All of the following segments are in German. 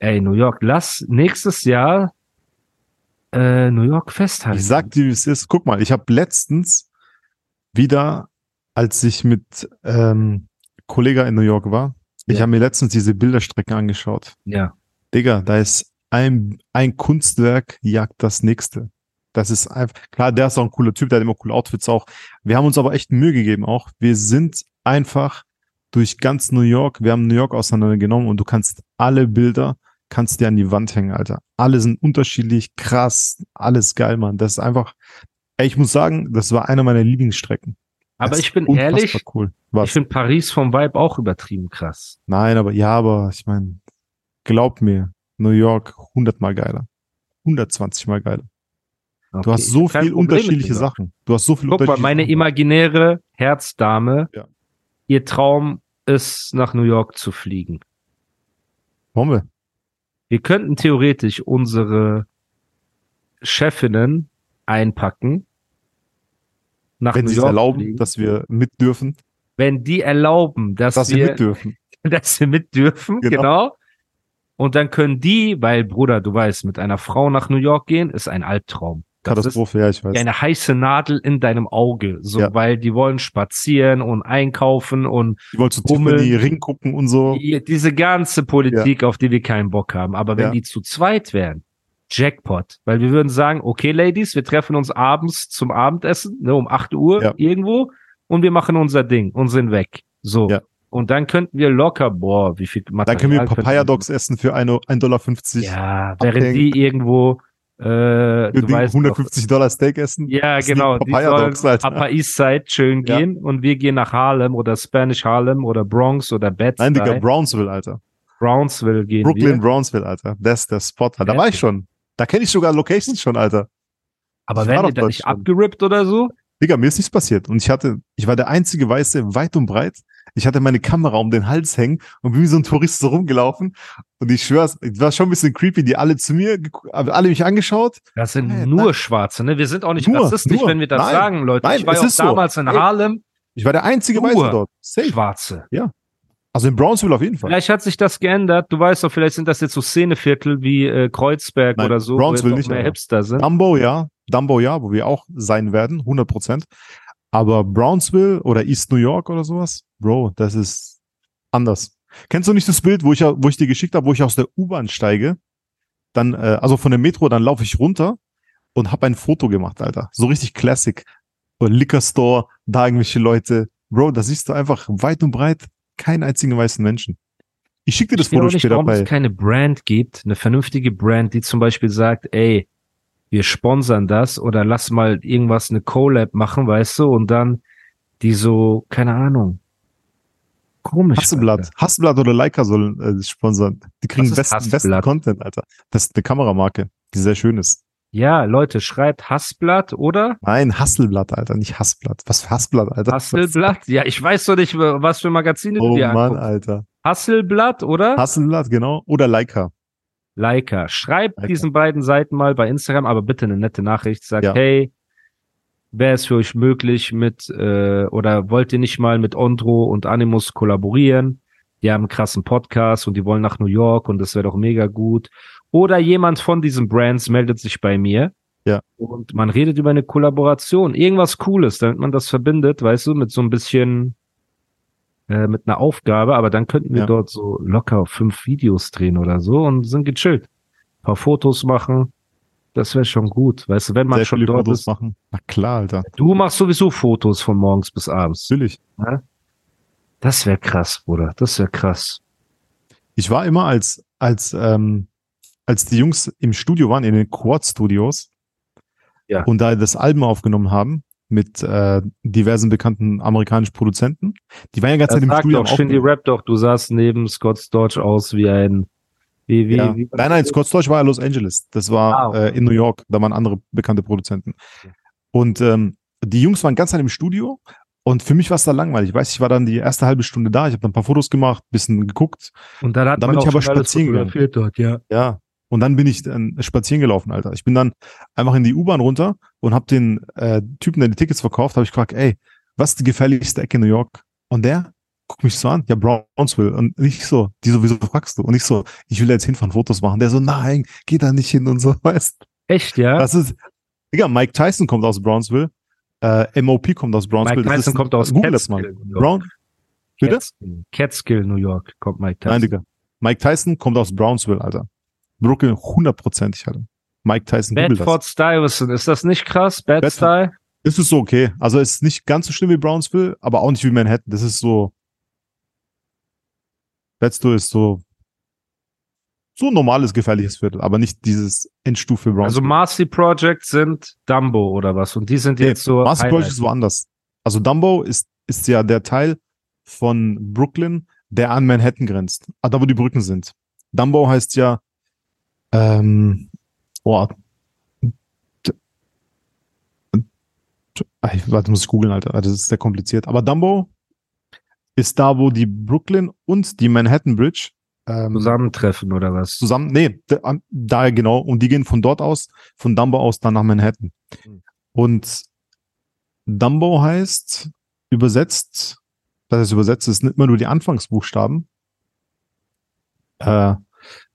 Ey, New York, lass nächstes Jahr äh, New York festhalten. Ich sag dir, wie es ist. Guck mal, ich habe letztens wieder, als ich mit ähm, Kollega in New York war, ich Ja. habe mir letztens diese Bilderstrecken angeschaut. Ja. Digga, da ist ein, ein Kunstwerk jagt das nächste. Das ist einfach, klar, der ist auch ein cooler Typ, der hat immer coole Outfits auch. Wir haben uns aber echt Mühe gegeben auch. Wir sind einfach durch ganz New York, wir haben New York auseinandergenommen und du kannst alle Bilder, kannst dir an die Wand hängen, Alter. Alle sind unterschiedlich, krass, alles geil, Mann. Das ist einfach, ey, ich muss sagen, das war einer meiner Lieblingsstrecken. Aber Das ich bin ehrlich, cool. ich finde Paris vom Vibe auch übertrieben krass. Nein, aber ja, aber ich meine, glaub mir, New York hundertmal geiler. 120 mal geiler. Okay, Du hast so viel Problem unterschiedliche. Sachen. Du hast so viel Guck mal, meine imaginäre Herzdame, Ja. ihr Traum ist, nach New York zu fliegen. Wollen wir? Könnten theoretisch unsere Chefinnen einpacken, nach Wenn New sie es York erlauben, fliegen. dass wir mit dürfen, wenn die erlauben, dass, dass wir, wir mit dürfen. dass wir mit dürfen, genau. Genau. Und dann können die, weil Bruder, du weißt, mit einer Frau nach New York gehen, ist ein Albtraum. Katastrophe, ja, ich weiß. eine heiße Nadel in deinem Auge, so, Ja. weil die wollen spazieren und einkaufen und Die wollen zu Hummeln. Tiffany Ring gucken und so. die, diese ganze Politik, auf die wir keinen Bock haben. Aber wenn Ja. die zu zweit wären, Jackpot, weil wir würden sagen, okay, Ladies, wir treffen uns abends zum Abendessen, ne, um 8 Uhr Ja. irgendwo und wir machen unser Ding und sind weg. So. Ja. Und dann könnten wir locker, boah, wie viel Material Dann können wir Papaya Dogs essen für eine- 1,50 Dollar. Ja, während die irgendwo, äh, du die weißt 150 Dollar Steak essen. Ja, genau. die Die sollen Alter. Upper East Side schön Ja. gehen und wir gehen nach Harlem oder Spanish Harlem oder Bronx oder Bed Nein, Digga, Brownsville, Alter. Brownsville gehen Brooklyn, wir. Brownsville, Alter. Das ist der Spot. Da war ich schon. Da kenne ich sogar Locations schon, Alter. Aber Ich werden doch da nicht abgerippt oder so? Digga, mir ist nichts passiert. Und ich hatte, ich war der einzige Weiße weit und breit. Ich hatte meine Kamera um den Hals hängen und bin wie so ein Tourist so rumgelaufen. Und ich schwör's, es war schon ein bisschen creepy, die alle zu mir, alle mich angeschaut. Das sind Nein, nur nein. Schwarze, ne? Wir sind auch nicht Nur, rassistisch, nur. wenn wir das Nein, sagen, Leute. nein, ich war ja auch ist so. damals in. Harlem Ich war der einzige Nur. Weiße dort. Safe. Schwarze. Also in Brownsville auf jeden Fall. Vielleicht hat sich das geändert. Du weißt doch, vielleicht sind das jetzt so Szeneviertel wie äh, Kreuzberg Nein, oder so, Brownsville nicht, mehr Hipster sind. Dumbo, ja. Dumbo, ja, wo wir auch sein werden, 100 Prozent. Aber Brownsville oder East New York oder sowas, Bro, das ist anders. Kennst du nicht das Bild, wo ich, wo ich dir geschickt habe, wo ich aus der U-Bahn steige, dann, äh, also von der Metro, dann laufe ich runter und habe ein Foto gemacht, Alter. So richtig Classic. Oder Liquor Store, da irgendwelche Leute. Bro, da siehst du einfach weit und breit keinen einzigen weißen Menschen. Ich schicke dir das Ich Foto nicht, später warum es bei. keine Brand gibt, eine vernünftige Brand, die zum Beispiel sagt, ey, wir sponsern das oder lass mal irgendwas, eine Collab machen, weißt du, und dann die so, keine Ahnung. Komisch. Hasselblatt. Alter. Hasselblatt oder Leica sollen äh, sponsern. Die kriegen besten, besten? Content, Alter. Das ist eine Kameramarke, die sehr schön ist. Ja, Leute, schreibt Hassblatt oder Nein, Hasselblatt, Alter, nicht Hassblatt. Was für Hassblatt, Alter? Hasselblatt? Ja, ich weiß doch nicht, was für Magazine Oh du dir Mann, anguckst. Alter. Hasselblatt oder Hasselblatt, genau. Oder Leica. Leica. Schreibt Leica. diesen beiden Seiten mal bei Instagram, aber bitte eine nette Nachricht. Sagt, Ja. hey, wäre es für euch möglich mit, äh, oder wollt ihr nicht mal mit Ondro und Animus kollaborieren? Die haben einen krassen Podcast und die wollen nach New York und das wäre doch mega gut. Oder jemand von diesen Brands meldet sich bei mir. Ja. Und man redet über eine Kollaboration. Irgendwas Cooles, damit man das verbindet, weißt du, mit so ein bisschen, äh, mit einer Aufgabe. Aber dann könnten wir Ja. dort so locker fünf Videos drehen oder so und sind gechillt. Ein paar Fotos machen. Das wäre schon gut. Weißt du, wenn man Sehr schon dort Fotos ist. machen. Na klar, Alter. Du machst sowieso Fotos von morgens bis abends. Natürlich. Das wäre krass, Bruder. Das wäre krass. Ich war immer als, als, ähm, als die Jungs im Studio waren, in den Quad Studios. Ja. Und da das Album aufgenommen haben, mit äh, diversen bekannten amerikanischen Produzenten. Die waren ja ganz Zeit im Studio. doch, Shindy. Rap doch, du sahst neben Scott Storch aus wie ein, wie, wie, ja. wie Nein, nein, Scott Storch war ja Los Angeles. Das war Ah, äh, in New York. Da waren andere bekannte Produzenten. Und ähm, die Jungs waren ganz Zeit im Studio. Und für mich war es da langweilig. Ich weiß, ich war dann die erste halbe Stunde da. Ich habe dann ein paar Fotos gemacht, bisschen geguckt. Und dann hat Dann man bin ich aber spazieren gegangen. dort, ja. Ja. Und dann bin ich dann spazieren gelaufen, Alter. Ich bin dann einfach in die U-Bahn runter und habe den äh, Typen, der die Tickets verkauft, habe ich gefragt, ey, was ist die gefährlichste Ecke in New York? Und der guckt mich so an, ja, Brownsville. Und ich so, die so, wieso fragst du? Und ich so, ich will da jetzt hinfahren, Fotos machen. Der so, nein, geh da nicht hin und so, weißt Echt, ja? Das ist, Digga, Mike Tyson kommt aus Brownsville, äh, MOP kommt aus Brownsville. Mike Das Tyson ist- kommt aus. Catskill. Brown, bitte? Catskill. Catskill, New York, kommt Mike Tyson. Nein, Digga. Mike Tyson kommt aus Brownsville, Alter. Brooklyn, hundertprozentig, Alter. Mike Tyson. Bedford Stuyvesant, ist das nicht krass? Bad Bedford- Style? Es ist so okay. Also es ist nicht ganz so schlimm wie Brownsville, aber auch nicht wie Manhattan. Das ist so. Bedford ist so so ein normales gefährliches Viertel, aber nicht dieses Endstufe Also Brownsville. Marcy Project sind Dumbo oder was? Und die sind Nee, jetzt so. Project Highlight. ist woanders. Also Dumbo ist ist ja der Teil von Brooklyn, der an Manhattan grenzt. Ah, da wo die Brücken sind. Dumbo heißt ja ähm, boah, Ah, ich- Warte, muss ich googeln, Alter. Das ist sehr kompliziert. Aber Dumbo ist da, wo die Brooklyn und die Manhattan Bridge ähm, Zusammentreffen oder was? zusammen, nee, da, da genau. Und die gehen von dort aus, von Dumbo aus dann nach Manhattan. Hm. Und Dumbo heißt übersetzt, das heißt übersetzt, ist nicht immer nur die Anfangsbuchstaben. Äh,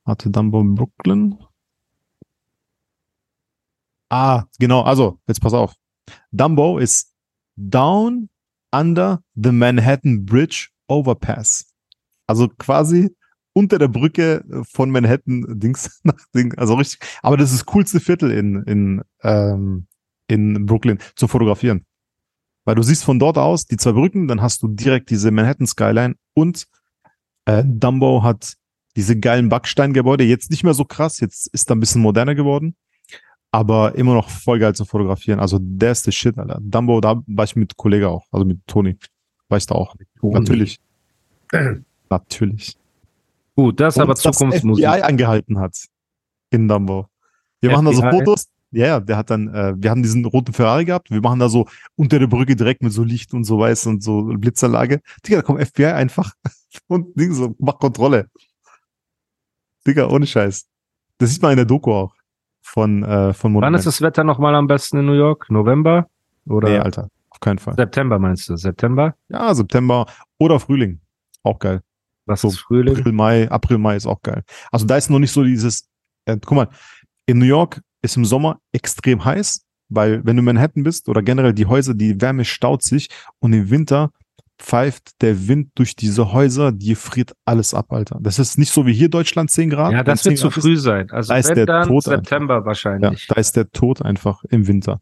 warte, Dumbo Brooklyn. Ah, genau, also, jetzt pass auf. Dumbo ist down under the Manhattan Bridge Overpass. Also quasi unter der Brücke von Manhattan Dings nach Ding, also richtig. Aber das ist das coolste Viertel in, in, ähm, in Brooklyn zu fotografieren. Weil du siehst von dort aus die zwei Brücken, dann hast du direkt diese Manhattan Skyline und äh, Dumbo hat diese geilen Backsteingebäude. Jetzt nicht mehr so krass, jetzt ist da ein bisschen moderner geworden. Aber immer noch voll geil zu fotografieren. Also der ist the shit, Alter. Dumbo, da war ich mit Kollege auch, also mit Toni. War ich da auch. Natürlich. Natürlich. Gut, das ist aber Und das Zukunftsmusik. FBI angehalten hat in Dumbo. Wir machen da so FBI? Fotos. Ja, ja, der hat dann, äh, wir haben diesen roten Ferrari gehabt. Wir machen da so unter der Brücke direkt mit so Licht und so weiß und so Blitzerlage. Digga, da kommt FBI einfach und Ding so, macht Kontrolle. Digga, ohne Scheiß. Das sieht man in der Doku auch von, äh, von Wann Monument. ist das Wetter nochmal am besten in New York? November? Oder Nee, Alter. Auf keinen Fall. September meinst du? September? Ja, September oder Frühling. Auch geil. Was So, ist Frühling? April, Mai, April, Mai ist auch geil. Also da ist noch nicht so dieses, äh, guck mal, in New York ist im Sommer extrem heiß, weil wenn du in Manhattan bist oder generell die Häuser, die Wärme staut sich und im Winter pfeift der Wind durch diese Häuser, die friert alles ab, Alter. Das ist nicht so wie hier Deutschland 10 Grad. Ja, das 10 wird zu Grad ist, früh sein. Also da ist der Tod September Ja, wahrscheinlich. da ist der Tod einfach im Winter.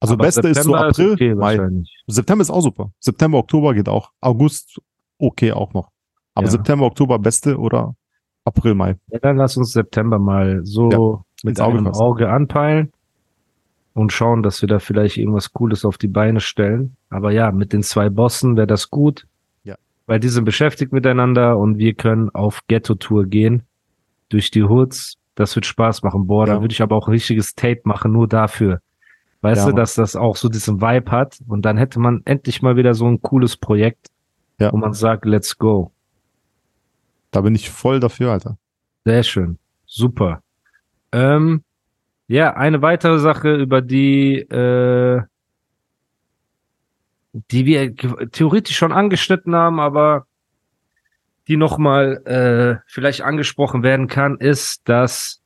Also Aber Beste ist so September April, okay Mai. September ist auch super. September, Oktober geht auch. August okay auch noch. Aber Ja. September, Oktober beste oder April, Mai. Ja, dann lass uns September mal so mit ins Auge einem. Auge anpeilen und schauen, dass wir da vielleicht irgendwas Cooles auf die Beine stellen. Aber ja, mit den zwei Bossen wäre das gut. Ja. Weil die sind beschäftigt miteinander und wir können auf Ghetto-Tour gehen durch die Hoods. Das wird Spaß machen. Boah, da Ja. würde ich aber auch ein richtiges Tape machen, nur dafür. Weißt Ja, du, dass das auch so diesen Vibe hat und dann hätte man endlich mal wieder so ein cooles Projekt, Ja. wo man sagt, let's go. Da bin ich voll dafür, Alter. Sehr schön. Super. Ähm, ja, eine weitere Sache, über die, äh, die wir theoretisch schon angeschnitten haben, aber die nochmal äh, vielleicht angesprochen werden kann, ist, dass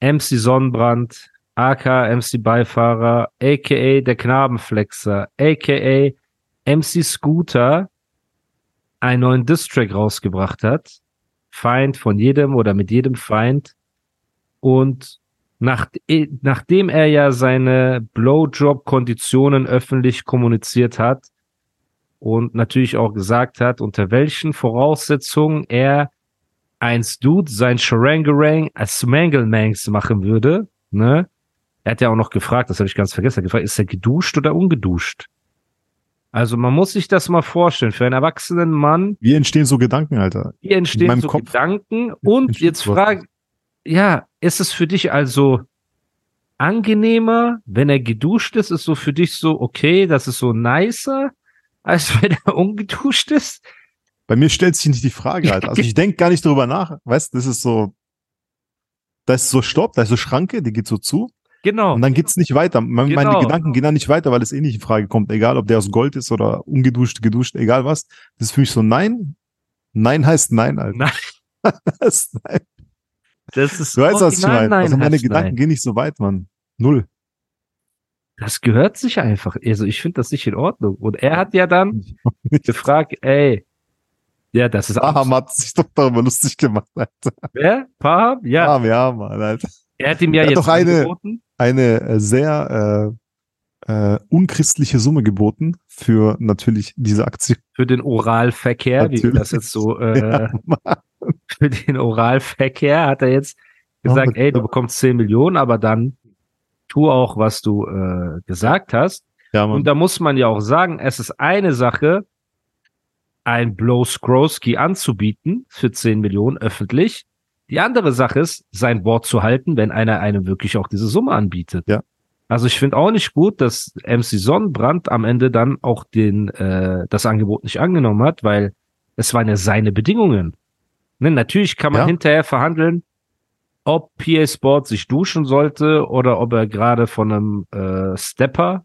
MC Sonnenbrand, aka MC Beifahrer, aka der Knabenflexer, aka MC Scooter einen neuen Distrack rausgebracht hat. Feind von jedem oder mit jedem Feind. Und nach, eh, nachdem er ja seine Blowjob-Konditionen öffentlich kommuniziert hat und natürlich auch gesagt hat, unter welchen Voraussetzungen er eins Dude sein Sharangarang als Mangelmangs machen würde, ne? Er hat ja auch noch gefragt, das habe ich ganz vergessen, er gefragt, ist er geduscht oder ungeduscht? Also man muss sich das mal vorstellen, für einen erwachsenen Mann, Wie entstehen so Gedanken, Alter? hier entstehen so Kopf Gedanken und jetzt sowas. Ja, ist es für dich also angenehmer, wenn er geduscht ist, ist so für dich so, okay, das ist so nicer, als wenn er ungeduscht ist? Bei mir stellt sich nicht die Frage, Alter. Also ich denke gar nicht drüber nach. Weißt, das ist so, da ist so Stopp, da ist so Schranke, die geht so zu. Genau. Und dann geht's nicht weiter. Me- Meine Genau. Gedanken gehen dann nicht weiter, weil es eh nicht in Frage kommt. Egal, ob der aus Gold ist oder ungeduscht, geduscht, egal was. Das ist für mich so Nein. Nein heißt Nein, Alter. Nein, Das ist Nein. Das ist Du weißt, was ich meine. Also meine Gedanken nein. gehen nicht so weit, Mann. Null. Das gehört sich einfach. Also ich finde das nicht in Ordnung. Und er hat ja dann gefragt, ey, ja, das ist Aham hat sich doch darüber lustig gemacht, Alter. Wer? Paham? Ja. Ja, ja, Mann, Alter. Er hat ihm ja Er jetzt doch eine-. Eine äh, sehr äh, äh, unchristliche Summe geboten für natürlich diese Aktion. für den Oralverkehr, wie wir das jetzt so, äh, Ja. für den Oralverkehr hat er jetzt gesagt, ey, du bekommst 10 Millionen, aber dann tu auch, was du äh, gesagt hast. ja. Und da muss man ja auch sagen, es ist eine Sache, ein Blow Skrowski anzubieten für 10 Millionen öffentlich. Die andere Sache ist, sein Wort zu halten, wenn einer einem wirklich auch diese Summe anbietet. Ja. Also ich finde auch nicht gut, dass MC Sonnenbrand am Ende dann auch den äh, das Angebot nicht angenommen hat, weil es waren ja seine Bedingungen. Ne, natürlich kann man Ja. hinterher verhandeln, ob PA Sport sich duschen sollte oder ob er gerade von einem äh, Stepper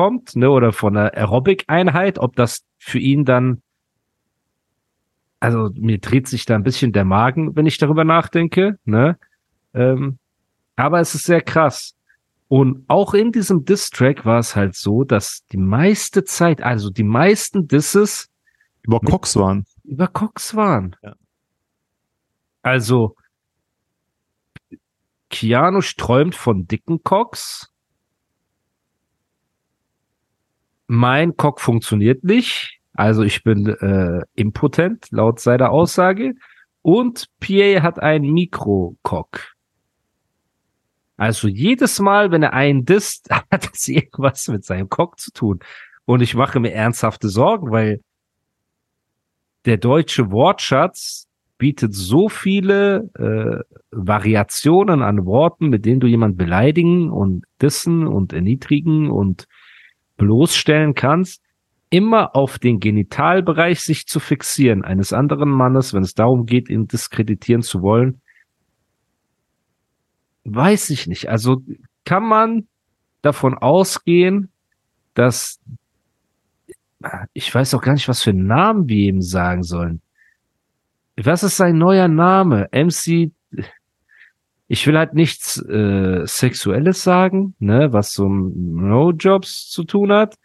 kommt, ne, oder von einer Aerobic-Einheit, ob das für ihn dann, also mir dreht sich da ein bisschen der Magen, wenn ich darüber nachdenke, ne, ähm, aber es ist sehr krass. Und auch in diesem Diss-Track war es halt so, dass die meiste Zeit, also die meisten Disses Über Cox waren. über Cox waren. Ja. Also, Keanu träumt von dicken Cox. Mein Cock funktioniert nicht. Also ich bin äh, impotent, laut seiner Aussage. Und PA hat ein Mikrocock. Also jedes Mal, wenn er einen disst, hat das irgendwas mit seinem Cock zu tun. Und ich mache mir ernsthafte Sorgen, weil der deutsche Wortschatz bietet so viele äh, Variationen an Worten, mit denen du jemand beleidigen und dissen und erniedrigen und bloßstellen kannst, immer auf den Genitalbereich sich zu fixieren eines anderen Mannes, wenn es darum geht, ihn diskreditieren zu wollen, weiß ich nicht. Also kann man davon ausgehen, dass ich weiß auch gar nicht, was für einen Namen wir ihm sagen sollen. Was ist sein neuer Name? MC. Ich will halt nichts äh, Sexuelles sagen, ne, was so No-Jobs zu tun hat.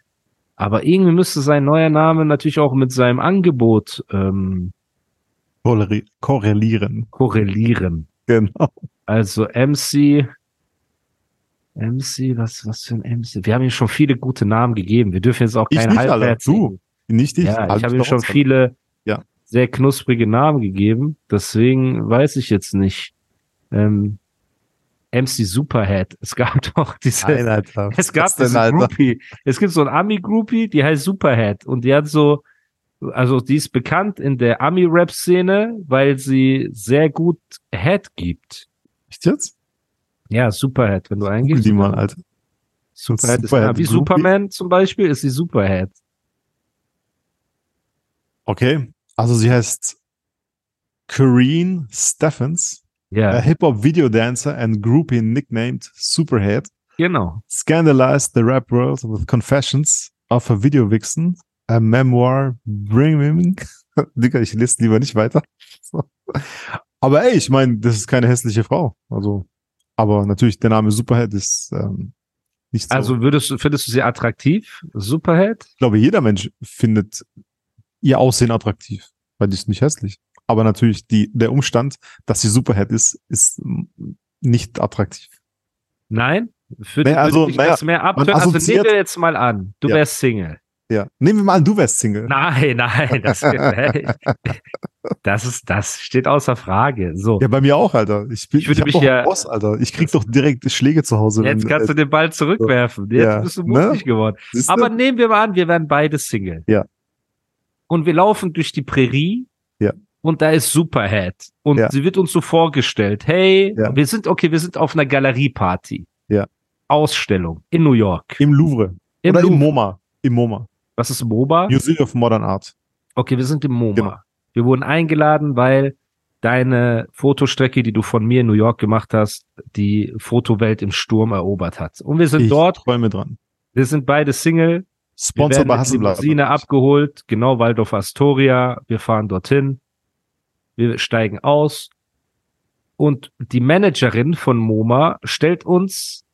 Aber irgendwie müsste sein neuer Name natürlich auch mit seinem Angebot ähm, Korreli- Korrelieren. korrelieren. Genau. Also MC, MC, was, was für ein MC? Wir haben ihm schon viele gute Namen gegeben. Wir dürfen jetzt auch Ich keine nicht, Alter. halbherzigen. Nicht ich. Ja, ich habe ihm schon viele Ja. sehr knusprige Namen gegeben. Deswegen weiß ich jetzt nicht. Ähm, MC Superhead. Es gab doch diese, Nein, es gab denn, diese Alter? Groupie. Es gibt so ein Ami-Groupie, die heißt Superhead. Und die hat so also die ist bekannt in der Ami-Rap-Szene, weil sie sehr gut Head gibt. Echt jetzt? Ja, Superhead, wenn du eingibst. die mal, Alter. Superhead ist Superhead ja, wie Groupie. Superman zum Beispiel ist sie Superhead. Okay. Also sie heißt Corrine Stephens, a hip-hop video dancer and groupie nicknamed Superhead, genau. scandalized the rap world with confessions of a video vixen, a memoir bringing. Digga, ich lese lieber nicht weiter. Aber ey, ich meine, das ist keine hässliche Frau. Also, aber natürlich, der Name Superhead ist ähm, nicht so. Also würdest du, findest du sie attraktiv? Superhead? ich glaube, jeder Mensch findet ihr Aussehen attraktiv, weil die ist nicht hässlich. Aber natürlich die, der Umstand, dass sie Superhead ist, ist nicht attraktiv. Nein? Für Naja, also, dich naja, das mehr abtören. Also nehmen wir jetzt mal an, du Ja. wärst Single. Ja. Nehmen wir mal an, du wärst Single. Nein, nein, das, das ist, das steht außer Frage. So, Ja, bei mir auch, Alter. Ich bin Ich würde hab mich ja- Boss, Alter. Ich krieg doch direkt Schläge zu Hause. jetzt wenn- kannst du äh, den Ball zurückwerfen. Jetzt Ja, bist du ne? mutig geworden. siehst du? Aber nehmen wir mal an, wir wären beide Single. Ja. Und wir laufen durch die Prärie. Und da ist Superhead. Und Ja. sie wird uns so vorgestellt. Hey, Ja. wir sind, okay, wir sind auf einer Galerieparty. Ja. Ausstellung in New York. Im Louvre. Im Oder Louvre. im MoMA. Im MoMA. Was ist MOBA? Museum of Modern Art. Okay, wir sind im MoMA. Genau. Wir wurden eingeladen, weil deine Fotostrecke, die du von mir in New York gemacht hast, die Fotowelt im Sturm erobert hat. Und wir sind Ich dort, träume dran. wir sind beide Single, wir Sponsor bei Hasselblatt. Limousine abgeholt, genau Waldorf Astoria, wir fahren dorthin, wir steigen aus und die Managerin von MoMA stellt uns,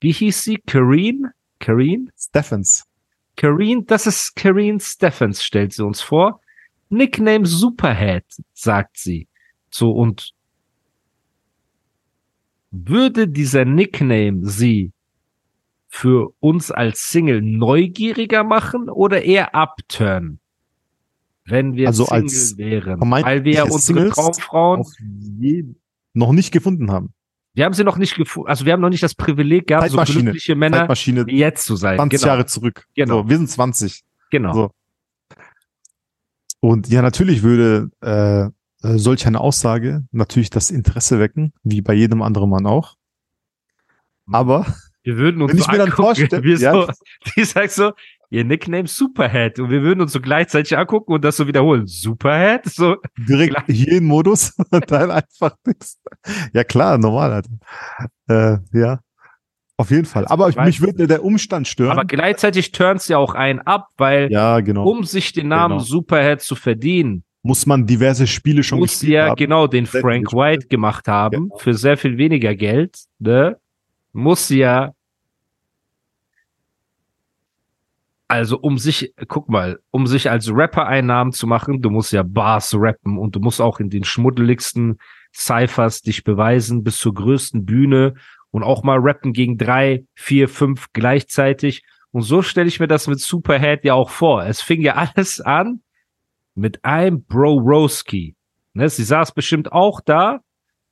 wie hieß sie, Kareen? Kareen? Stephens. Kareen, das ist Kareen Stephens, stellt sie uns vor. Nickname Superhead, sagt sie. So, und würde dieser Nickname sie für uns als Single neugieriger machen oder eher abturnen? Wenn wir Also Single als wären. Weil wir ja unsere Singles Traumfrauen, noch nicht gefunden haben. wir haben sie noch nicht gefunden, also wir haben noch nicht das Privileg gehabt, so glückliche Männer Zeitmaschine wie jetzt zu sein. 20 Genau, Jahre zurück. Genau. So, wir sind 20. genau. So. Und ja, natürlich würde äh, äh, solch eine Aussage natürlich das Interesse wecken, wie bei jedem anderen Mann auch. Aber Wir würden uns Wenn so ich mir dann vorstelle- ja. so, die sagt so, ihr Nickname Superhead und wir würden uns so gleichzeitig angucken und das so wiederholen. Superhead? So, direkt hier in Modus und dann einfach nix. Ja klar, normal. Alter. Äh, ja, auf jeden Fall. Aber Ich mich würde der Umstand stören. aber gleichzeitig turns ja auch einen ab, weil ja, genau. um sich den Namen Genau. Superhead zu verdienen, Muss man diverse Spiele schon muss sie gespielt ja haben. genau den Frank White gemacht haben Genau. für sehr viel weniger Geld, ne? Muss ja also um sich, guck mal, um sich als Rapper einen Namen zu machen, du musst ja Bars rappen und du musst auch in den schmuddeligsten Cyphers dich beweisen bis zur größten Bühne und auch mal rappen gegen drei, vier, fünf gleichzeitig. Und so stelle ich mir das mit Superhead ja auch vor. Es fing ja alles an mit einem Bro Roski. Ne, sie saß bestimmt auch da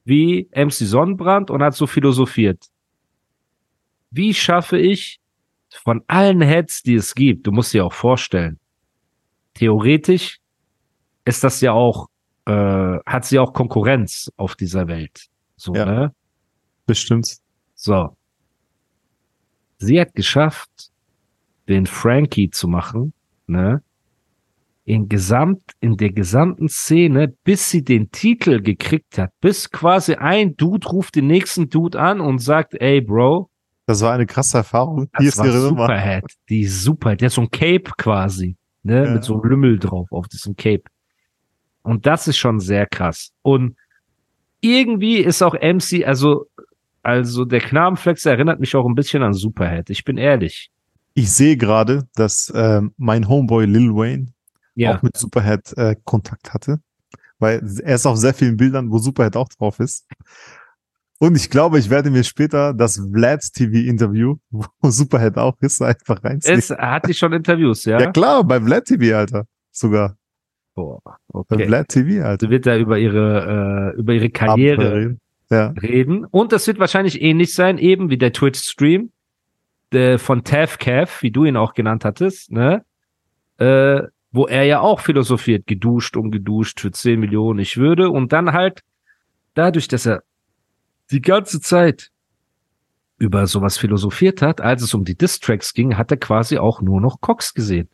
wie MC Sonnenbrand und hat so philosophiert. Wie schaffe ich von allen Heads, die es gibt, du musst dir auch vorstellen, theoretisch ist das ja auch, äh, hat sie auch Konkurrenz auf dieser Welt. So, Ja. ne? Bestimmt. So. Sie hat geschafft, den Frankie zu machen, ne? In gesamt, in der gesamten Szene, bis sie den Titel gekriegt hat, bis quasi ein Dude ruft den nächsten Dude an und sagt, ey, Bro, Das war eine krasse Erfahrung. das Hier ist war ihre Nummer. Superhead. Die ist super. Der hat so ein Cape quasi, ne? Ja. Mit so einem Lümmel drauf auf diesem Cape. Und das ist schon sehr krass. Und irgendwie ist auch MC, also, also der Knabenflex erinnert mich auch ein bisschen an Superhead. Ich bin ehrlich. Ich sehe gerade, dass ähm, mein Homeboy Lil Wayne Ja. auch mit Superhead äh, Kontakt hatte. Weil er ist auf sehr vielen Bildern, wo Superhead auch drauf ist. Und ich glaube, ich werde mir später das Vlads TV Interview, wo Superhead auch ist, einfach reinziehen. Es hat die schon Interviews, ja? ja klar, bei Vlad TV, Alter. Sogar. Boah, Bei okay. Vlad TV, Alter. Sie wird da über ihre, äh, über ihre Karriere reden. Ja. reden. Und das wird wahrscheinlich ähnlich sein, eben wie der Twitch-Stream von Tav Cav, wie du ihn auch genannt hattest, ne? Äh, wo er ja auch philosophiert, geduscht und geduscht für 10 Millionen, ich würde. Und dann halt dadurch, dass er die ganze Zeit über sowas philosophiert hat, als es um die Distracks ging, hat er quasi auch nur noch Cox gesehen.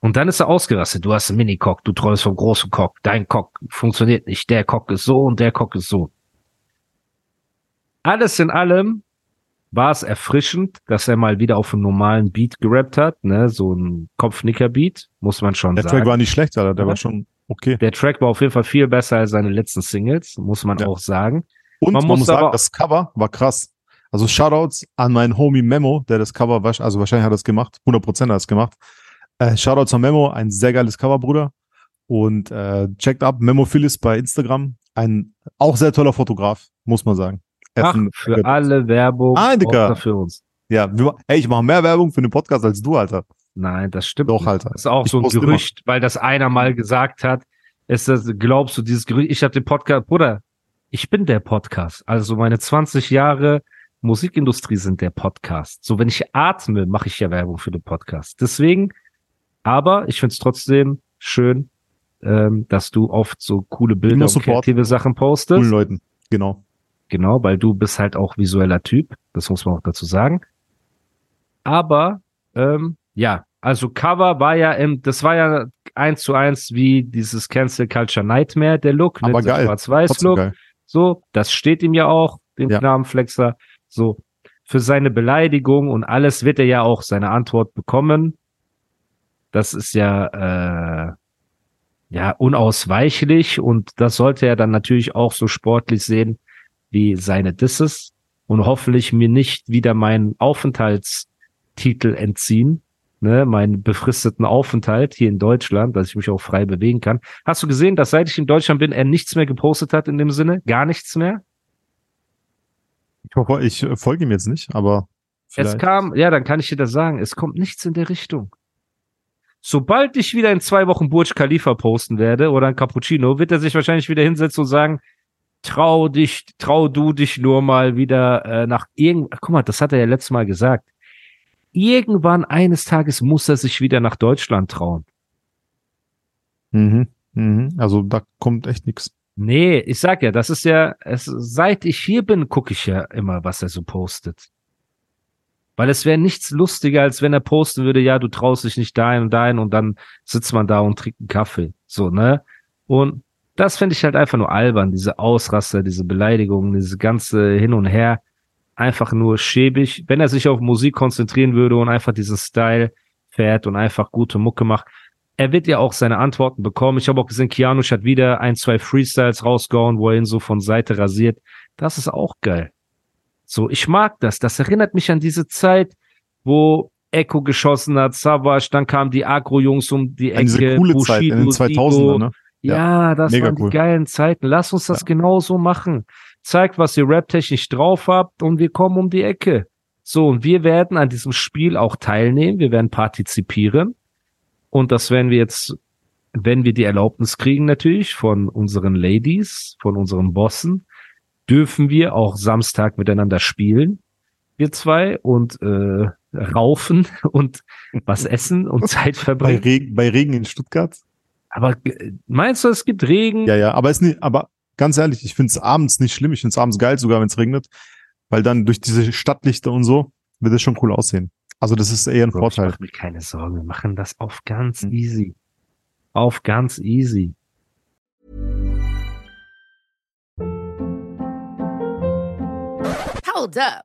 Und dann ist er ausgerastet. Du hast einen Mini-Cock, du träumst vom großen Cock. Dein Cock funktioniert nicht. Der Cock ist so und der Cock ist so. Alles in allem war es erfrischend, dass er mal wieder auf einen normalen Beat gerappt hat, ne, so ein Kopfnicker-Beat, muss man schon Der sagen. Track war nicht schlecht, Alter. Der Ja. war schon okay. Der Track war auf jeden Fall viel besser als seine letzten Singles, muss man Ja. auch sagen. Und Man man, muss muss sagen, das Cover war krass. Also Shoutouts an meinen Homie Memo, der das Cover, also wahrscheinlich hat er es gemacht, 100% hat er es gemacht. Äh, Shoutouts an Memo, ein sehr geiles Cover, Bruder. Und äh, checkt ab, Memo Phyllis bei Instagram. Ein auch sehr toller Fotograf, muss man sagen. Ach, für alle Werbung, Ah, Digga. außer für uns. Ja, wir, ey, ich mache mehr Werbung für den Podcast als du, Alter. Nein, das stimmt. Doch. Alter. Das ist auch Ich so ein Gerücht, weil das einer mal gesagt hat. Ist das, glaubst du, dieses Gerücht, ich habe den Podcast, Bruder, ich bin der Podcast. Also meine 20 Jahre Musikindustrie sind der Podcast. So, wenn ich atme, mache ich ja Werbung für den Podcast. Deswegen, aber ich find's trotzdem schön, ähm, dass du oft so coole Bilder und kreative Sachen postest. Coolen Leuten. Genau. Genau, weil du bist halt auch visueller Typ. Das muss man auch dazu sagen. Aber ähm, ja, also Cover war ja im, das war ja eins zu eins wie dieses Cancel Culture Nightmare, der Look, Aber dieser geil. Schwarz-Weiß-Look. So, das steht ihm ja auch, dem Ja. Knarrenflexer. So, für seine Beleidigung und alles wird er ja auch seine Antwort bekommen. Das ist ja, äh, ja, unausweichlich und das sollte er dann natürlich auch so sportlich sehen wie seine Disses und hoffentlich mir nicht wieder meinen Aufenthaltstitel entziehen, ne, meinen befristeten Aufenthalt hier in Deutschland, dass ich mich auch frei bewegen kann. Hast du gesehen, dass seit ich in Deutschland bin, er nichts mehr gepostet hat in dem Sinne? Gar nichts mehr? Ich hoffe, ich äh, folge ihm jetzt nicht, aber Es vielleicht. kam, ja, dann kann ich dir das sagen, es kommt nichts in der Richtung. Sobald ich wieder in zwei Wochen Burj Khalifa posten werde oder ein Cappuccino, wird er sich wahrscheinlich wieder hinsetzen und sagen, trau dich, trau du dich nur mal wieder äh, nach irgend, guck mal, das hat er ja letztes Mal gesagt. Irgendwann eines Tages muss er sich wieder nach Deutschland trauen. Mhm. Mhm. Also da kommt echt nichts. Nee, ich sag ja, das ist ja, es, seit ich hier bin, gucke ich ja immer, was er so postet. Weil es wäre nichts lustiger, als wenn er posten würde, ja, du traust dich nicht dahin und dahin und dann sitzt man da und trinkt einen Kaffee. So, ne? Und das finde ich halt einfach nur albern, diese Ausraster, diese Beleidigungen, diese ganze Hin und Her. Einfach nur schäbig. Wenn er sich auf Musik konzentrieren würde und einfach diesen Style fährt und einfach gute Mucke macht, er wird ja auch seine Antworten bekommen. Ich habe auch gesehen, Kianush hat wieder ein, zwei Freestyles rausgehauen, wo er ihn so von Seite rasiert. Das ist auch geil. So, ich mag das. Das erinnert mich an diese Zeit, wo Echo geschossen hat, Savage, dann kamen die Agro-Jungs um die Ecke. An diese coole Zeit in den Bushido, 2000ern, Sido. ne? Ja, das mega waren cool. die geilen Zeiten. Lass uns das genauso machen. Zeigt, was ihr raptechnisch drauf habt und wir kommen um die Ecke. So, und wir werden an diesem Spiel auch teilnehmen. Wir werden partizipieren. Und das werden wir jetzt, wenn wir die Erlaubnis kriegen natürlich von unseren Ladies, von unseren Bossen, dürfen wir auch Samstag miteinander spielen. Wir zwei und äh, raufen und was essen und Zeit Bei, verbringen. Regen, bei Regen in Stuttgart? Aber äh, meinst du, es gibt Regen? Ja, ja, aber ist nicht, aber ganz ehrlich, ich finde es abends nicht schlimm. Ich finde es abends geil, sogar wenn es regnet, weil dann durch diese Stadtlichter und so wird es schon cool aussehen. Also das ist eher ein Bro, Ich Vorteil. mach mir keine Sorgen. Wir machen das auf ganz Hm. easy. Auf ganz easy. Hold up.